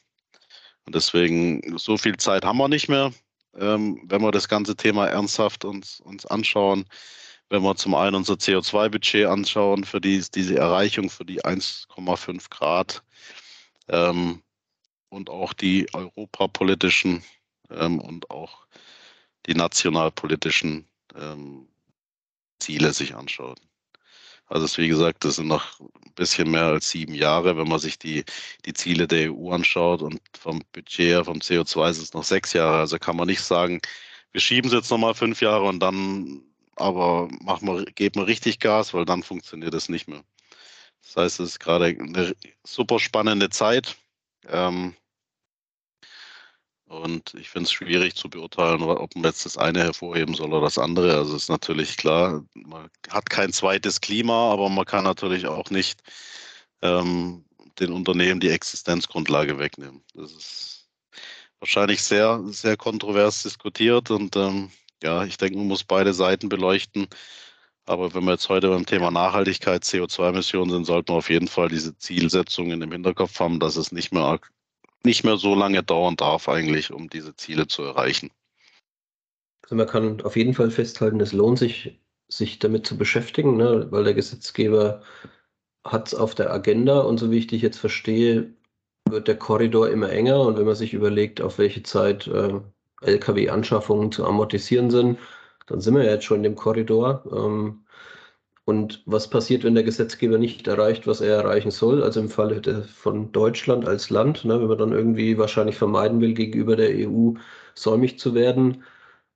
Und deswegen, so viel Zeit haben wir nicht mehr, ähm, wenn wir das ganze Thema ernsthaft uns, uns anschauen. Wenn wir zum einen unser CO2-Budget anschauen für die, diese Erreichung für die 1,5 Grad ähm, und auch die europapolitischen ähm, und auch die nationalpolitischen ähm, Ziele sich anschaut. Also es, wie gesagt, das sind noch ein bisschen mehr als sieben Jahre, wenn man sich die, die Ziele der EU anschaut und vom Budget her, vom CO2 sind es noch sechs Jahre. Also kann man nicht sagen, wir schieben es jetzt nochmal fünf Jahre und dann aber machen wir, geben wir richtig Gas, weil dann funktioniert es nicht mehr. Das heißt, es ist gerade eine super spannende Zeit. Ähm, und ich finde es schwierig zu beurteilen, ob man jetzt das eine hervorheben soll oder das andere. Also ist natürlich klar, man hat kein zweites Klima, aber man kann natürlich auch nicht ähm, den Unternehmen die Existenzgrundlage wegnehmen. Das ist wahrscheinlich sehr, sehr kontrovers diskutiert und ähm, ja, ich denke, man muss beide Seiten beleuchten. Aber wenn wir jetzt heute beim Thema Nachhaltigkeit, CO2-Emissionen sind, sollten wir auf jeden Fall diese Zielsetzungen im Hinterkopf haben, dass es nicht mehr nicht mehr so lange dauern darf eigentlich, um diese Ziele zu erreichen. Also man kann auf jeden Fall festhalten, es lohnt sich, sich damit zu beschäftigen, ne? weil der Gesetzgeber hat es auf der Agenda und so wie ich dich jetzt verstehe, wird der Korridor immer enger und wenn man sich überlegt, auf welche Zeit äh, Lkw-Anschaffungen zu amortisieren sind, dann sind wir ja jetzt schon in dem Korridor. Ähm, und was passiert, wenn der Gesetzgeber nicht erreicht, was er erreichen soll? Also im Falle von Deutschland als Land, ne, wenn man dann irgendwie wahrscheinlich vermeiden will, gegenüber der EU säumig zu werden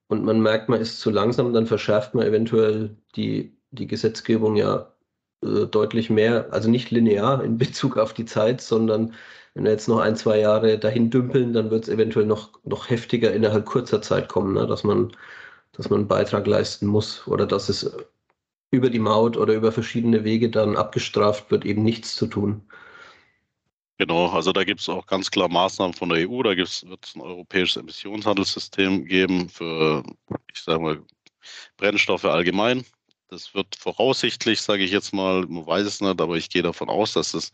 und man merkt, man ist zu langsam, dann verschärft man eventuell die, die Gesetzgebung ja äh, deutlich mehr, also nicht linear in Bezug auf die Zeit, sondern wenn wir jetzt noch ein, zwei Jahre dahin dümpeln, dann wird es eventuell noch, noch heftiger innerhalb kurzer Zeit kommen, ne, dass man dass man einen Beitrag leisten muss oder dass es über die Maut oder über verschiedene Wege dann abgestraft wird, eben nichts zu tun. Genau, also da gibt es auch ganz klar Maßnahmen von der EU. Da wird es ein europäisches Emissionshandelssystem geben für, ich sage mal, Brennstoffe allgemein. Das wird voraussichtlich, sage ich jetzt mal, man weiß es nicht, aber ich gehe davon aus, dass es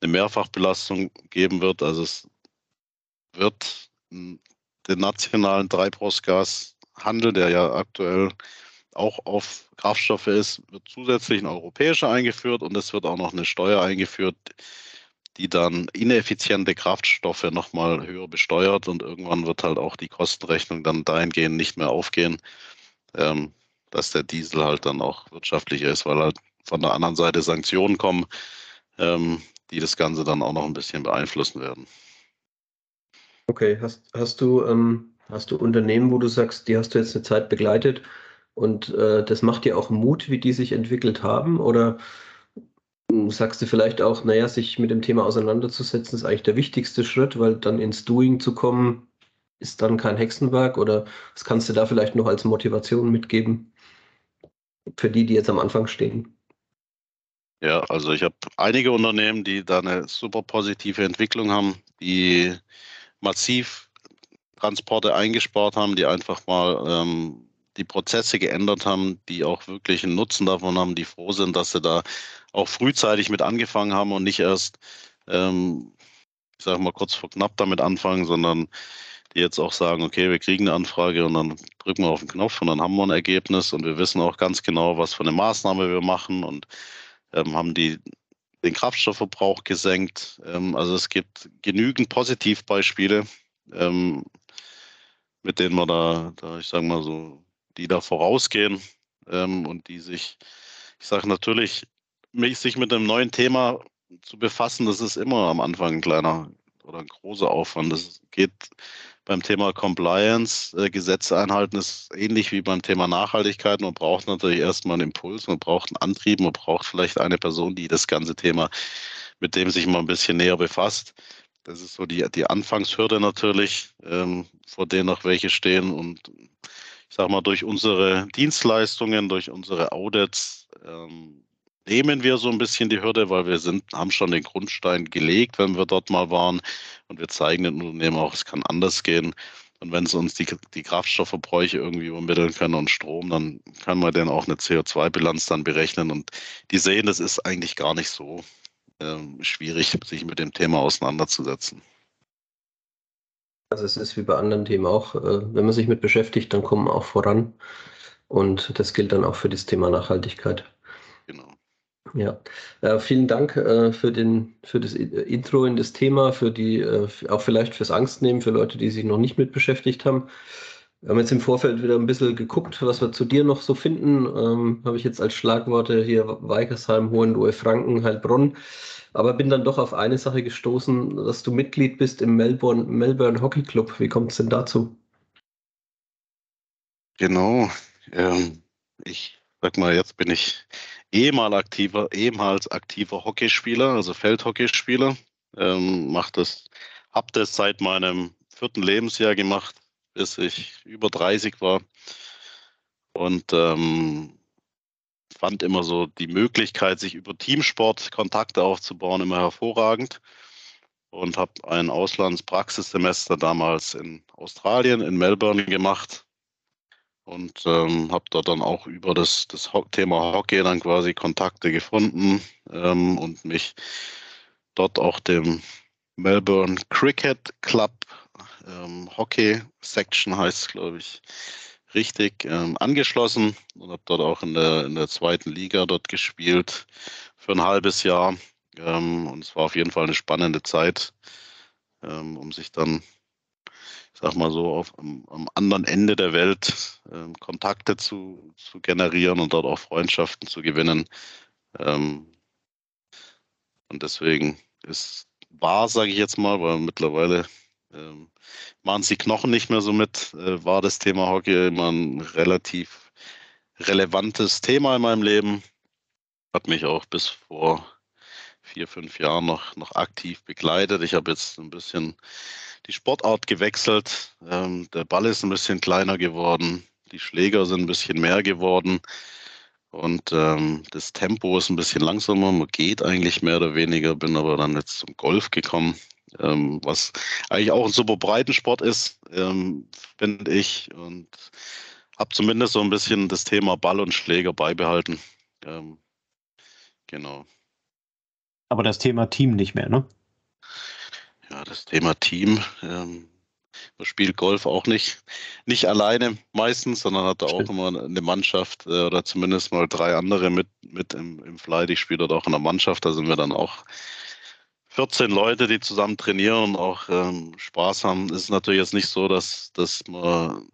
eine Mehrfachbelastung geben wird. Also es wird den nationalen Treibhausgashandel, der ja aktuell auch auf Kraftstoffe ist, wird zusätzlich ein europäischer eingeführt und es wird auch noch eine Steuer eingeführt, die dann ineffiziente Kraftstoffe nochmal höher besteuert und irgendwann wird halt auch die Kostenrechnung dann dahingehend nicht mehr aufgehen, ähm, dass der Diesel halt dann auch wirtschaftlicher ist, weil halt von der anderen Seite Sanktionen kommen, ähm, die das Ganze dann auch noch ein bisschen beeinflussen werden. Okay, hast, hast du ähm, hast du Unternehmen, wo du sagst, die hast du jetzt eine Zeit begleitet und äh, das macht dir auch Mut, wie die sich entwickelt haben? Oder hm, sagst du vielleicht auch, naja, sich mit dem Thema auseinanderzusetzen, ist eigentlich der wichtigste Schritt, weil dann ins Doing zu kommen, ist dann kein Hexenwerk? Oder was kannst du da vielleicht noch als Motivation mitgeben für die, die jetzt am Anfang stehen? Ja, also ich habe einige Unternehmen, die da eine super positive Entwicklung haben, die massiv Transporte eingespart haben, die einfach mal ähm, die Prozesse geändert haben, die auch wirklich einen Nutzen davon haben, die froh sind, dass sie da auch frühzeitig mit angefangen haben und nicht erst, ähm, ich sage mal, kurz vor knapp damit anfangen, sondern die jetzt auch sagen, okay, wir kriegen eine Anfrage und dann drücken wir auf den Knopf und dann haben wir ein Ergebnis und wir wissen auch ganz genau, was für eine Maßnahme wir machen und ähm, haben die den Kraftstoffverbrauch gesenkt. Ähm, also es gibt genügend Positivbeispiele, ähm, mit denen wir da, da ich sage mal so, die da vorausgehen ähm, und die sich, ich sage natürlich, mich, sich mit einem neuen Thema zu befassen, das ist immer am Anfang ein kleiner oder ein großer Aufwand. Das geht beim Thema Compliance, äh, Gesetze einhalten, ist ähnlich wie beim Thema Nachhaltigkeit. Man braucht natürlich erstmal einen Impuls, man braucht einen Antrieb, man braucht vielleicht eine Person, die das ganze Thema mit dem sich mal ein bisschen näher befasst. Das ist so die, die Anfangshürde natürlich, ähm, vor denen noch welche stehen. Und ich sage mal, durch unsere Dienstleistungen, durch unsere Audits ähm, nehmen wir so ein bisschen die Hürde, weil wir sind, haben schon den Grundstein gelegt, wenn wir dort mal waren. Und wir zeigen den Unternehmen auch, es kann anders gehen. Und wenn sie uns die, die Kraftstoffverbräuche irgendwie übermitteln können und Strom, dann kann man denen auch eine CO2-Bilanz dann berechnen. Und die sehen, das ist eigentlich gar nicht so ähm, schwierig, sich mit dem Thema auseinanderzusetzen. Also es ist wie bei anderen Themen auch, äh, wenn man sich mit beschäftigt, dann kommen auch voran. Und das gilt dann auch für das Thema Nachhaltigkeit. Genau. Ja, äh, vielen Dank äh, für, den, für das Intro in das Thema, für die, äh, auch vielleicht fürs Angstnehmen, für Leute, die sich noch nicht mit beschäftigt haben. Wir haben jetzt im Vorfeld wieder ein bisschen geguckt, was wir zu dir noch so finden. Ähm, Habe ich jetzt als Schlagworte hier Weikersheim, Hohenlohe, Franken, Heilbronn. Aber bin dann doch auf eine Sache gestoßen, dass du Mitglied bist im Melbourne, Melbourne Hockey Club. Wie kommt es denn dazu? Genau. Ähm, ich sag mal, jetzt bin ich ehemal aktiver, ehemals aktiver Hockeyspieler, also Feldhockeyspieler. Ähm, mach hab das seit meinem vierten Lebensjahr gemacht bis ich über 30 war. Und ähm, fand immer so die Möglichkeit, sich über Teamsport Kontakte aufzubauen, immer hervorragend. Und habe ein Auslandspraxissemester damals in Australien, in Melbourne gemacht. Und ähm, habe dort dann auch über das, das Thema Hockey dann quasi Kontakte gefunden ähm, und mich dort auch dem Melbourne Cricket Club ähm, Hockey Section heißt es, glaube ich, richtig ähm, angeschlossen und habe dort auch in der, in der zweiten Liga dort gespielt für ein halbes Jahr. Ähm, und es war auf jeden Fall eine spannende Zeit, ähm, um sich dann, ich sag mal so, auf, am, am anderen Ende der Welt ähm, Kontakte zu, zu generieren und dort auch Freundschaften zu gewinnen. Ähm, und deswegen ist war, sage ich jetzt mal, weil mittlerweile ähm, machen sie Knochen nicht mehr so mit, äh, war das Thema Hockey immer ein relativ relevantes Thema in meinem Leben. Hat mich auch bis vor vier, fünf Jahren noch, noch aktiv begleitet. Ich habe jetzt ein bisschen die Sportart gewechselt. Ähm, der Ball ist ein bisschen kleiner geworden. Die Schläger sind ein bisschen mehr geworden. Und ähm, das Tempo ist ein bisschen langsamer. Man geht eigentlich mehr oder weniger, bin aber dann jetzt zum Golf gekommen ähm, was eigentlich auch ein super Breitensport ist, ähm, finde ich. Und habe zumindest so ein bisschen das Thema Ball und Schläger beibehalten. Ähm, genau. Aber das Thema Team nicht mehr, ne? Ja, das Thema Team. Ähm, man spielt Golf auch nicht, nicht alleine meistens, sondern hat da auch immer eine Mannschaft äh, oder zumindest mal drei andere mit, mit im, im Flight. Ich spiele dort auch in der Mannschaft, da sind wir dann auch 14 Leute, die zusammen trainieren und auch ähm, Spaß haben, ist natürlich jetzt nicht so, dass, dass man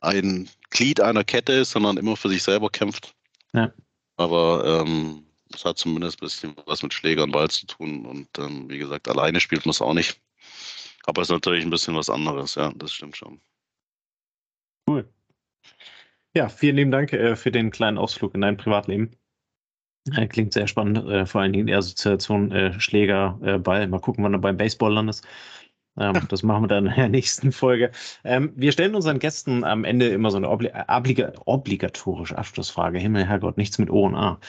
ein Glied einer Kette ist, sondern immer für sich selber kämpft. Ja. Aber ähm, es hat zumindest ein bisschen was mit Schläger und Ball zu tun. Und ähm, wie gesagt, alleine spielt man es auch nicht. Aber es ist natürlich ein bisschen was anderes, ja, das stimmt schon. Cool. Ja, vielen lieben Dank äh, für den kleinen Ausflug in dein Privatleben. Klingt sehr spannend, äh, vor allen Dingen die Assoziation äh, Schläger, äh, Ball. Mal gucken, wann du beim Baseball landest. Ähm, das machen wir dann in der nächsten Folge. Ähm, wir stellen unseren Gästen am Ende immer so eine obli obliga obligatorische Abschlussfrage. Himmel, Herrgott, nichts mit O und A.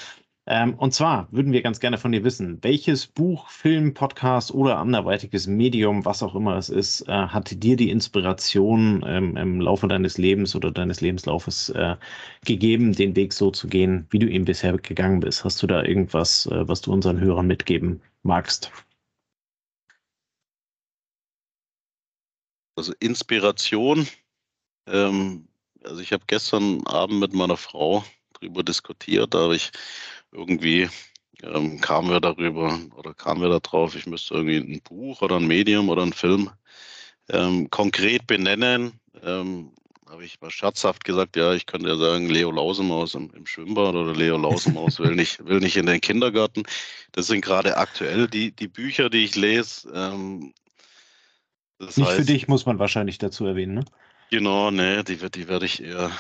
Ähm, und zwar würden wir ganz gerne von dir wissen, welches Buch, Film, Podcast oder anderweitiges Medium, was auch immer es ist, äh, hat dir die Inspiration ähm, im Laufe deines Lebens oder deines Lebenslaufes äh, gegeben, den Weg so zu gehen, wie du ihn bisher gegangen bist? Hast du da irgendwas, äh, was du unseren Hörern mitgeben magst? Also Inspiration. Ähm, also ich habe gestern Abend mit meiner Frau darüber diskutiert, da habe ich irgendwie ähm, kamen wir darüber oder kamen wir darauf, ich müsste irgendwie ein Buch oder ein Medium oder ein Film ähm, konkret benennen. Ähm, habe ich mal scherzhaft gesagt, ja, ich könnte ja sagen, Leo Lausemaus im, im Schwimmbad oder Leo Lausemaus will nicht, will nicht in den Kindergarten. Das sind gerade aktuell die, die Bücher, die ich lese. Ähm, nicht heißt, für dich muss man wahrscheinlich dazu erwähnen, ne? Genau, ne, die, die werde ich eher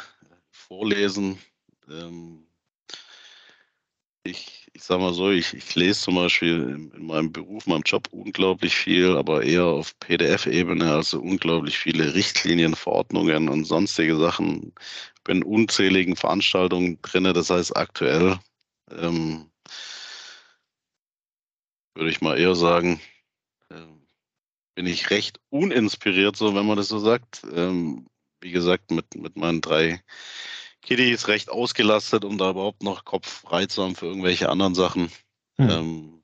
vorlesen. Ähm, ich, ich sage mal so, ich, ich lese zum Beispiel in, in, meinem Beruf, meinem Job unglaublich viel, aber eher auf PDF-Ebene, also unglaublich viele Richtlinien, Verordnungen und sonstige Sachen. Bin in unzähligen Veranstaltungen drin, das heißt aktuell ähm, würde ich mal eher sagen, ähm, bin ich recht uninspiriert, so wenn man das so sagt. Ähm, wie gesagt, mit, mit meinen drei Kitty ist recht ausgelastet, um da überhaupt noch Kopf frei zu haben für irgendwelche anderen Sachen. Mhm. Ähm,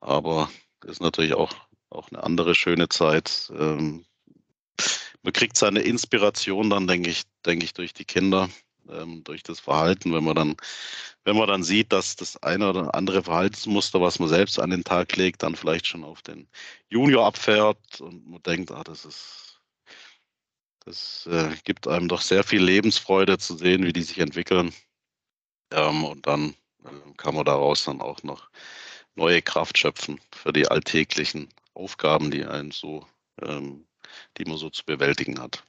aber ist natürlich auch, auch eine andere schöne Zeit. Ähm, man kriegt seine Inspiration dann, denke ich, denke ich, durch die Kinder, ähm, durch das Verhalten, wenn man dann, wenn man dann sieht, dass das eine oder andere Verhaltensmuster, was man selbst an den Tag legt, dann vielleicht schon auf den Junior abfährt und man denkt, ah, das ist das äh, gibt einem doch sehr viel Lebensfreude zu sehen, wie die sich entwickeln. Ähm, und dann äh, kann man daraus dann auch noch neue Kraft schöpfen für die alltäglichen Aufgaben, die einen so, ähm, die man so zu bewältigen hat.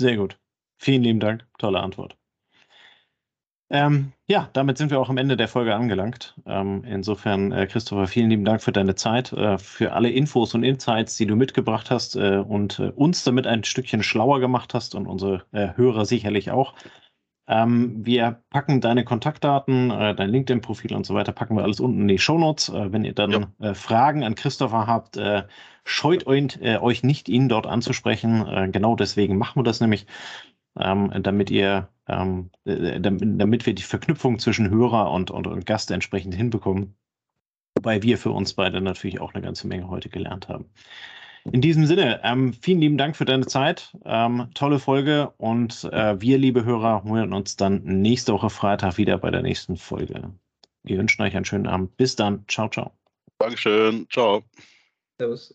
Sehr gut. Vielen lieben Dank. Tolle Antwort. Ähm, ja, damit sind wir auch am Ende der Folge angelangt. Ähm, insofern, äh, Christopher, vielen lieben Dank für deine Zeit, äh, für alle Infos und Insights, die du mitgebracht hast äh, und äh, uns damit ein Stückchen schlauer gemacht hast und unsere äh, Hörer sicherlich auch. Ähm, wir packen deine Kontaktdaten, äh, dein LinkedIn-Profil und so weiter, packen wir alles unten in die Shownotes. wenn ihr dann ja. Fragen an Christopher habt, scheut euch, euch nicht, ihn dort anzusprechen. genau deswegen machen wir das nämlich ähm, damit ihr, ähm, äh, damit wir die Verknüpfung zwischen Hörer und, und, und Gast entsprechend hinbekommen. Wobei wir für uns beide natürlich auch eine ganze Menge heute gelernt haben. In diesem Sinne, ähm, vielen lieben Dank für deine Zeit. Ähm, tolle Folge und äh, wir, liebe Hörer, hören uns dann nächste Woche Freitag wieder bei der nächsten Folge. Wir wünschen euch einen schönen Abend. Bis dann. Ciao, ciao. Dankeschön. Ciao. Servus.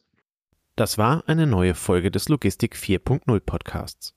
Das war eine neue Folge des Logistik 4.0 Podcasts.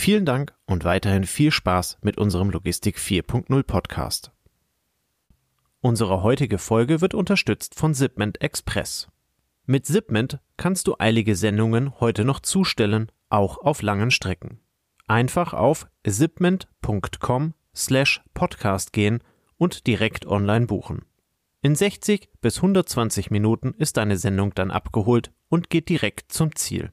Vielen Dank und weiterhin viel Spaß mit unserem Logistik 4.0 Podcast. Unsere heutige Folge wird unterstützt von Zipment Express. Mit Zipment kannst du eilige Sendungen heute noch zustellen, auch auf langen Strecken. Einfach auf zipment.com slash podcast gehen und direkt online buchen. In 60 bis 120 Minuten ist deine Sendung dann abgeholt und geht direkt zum Ziel.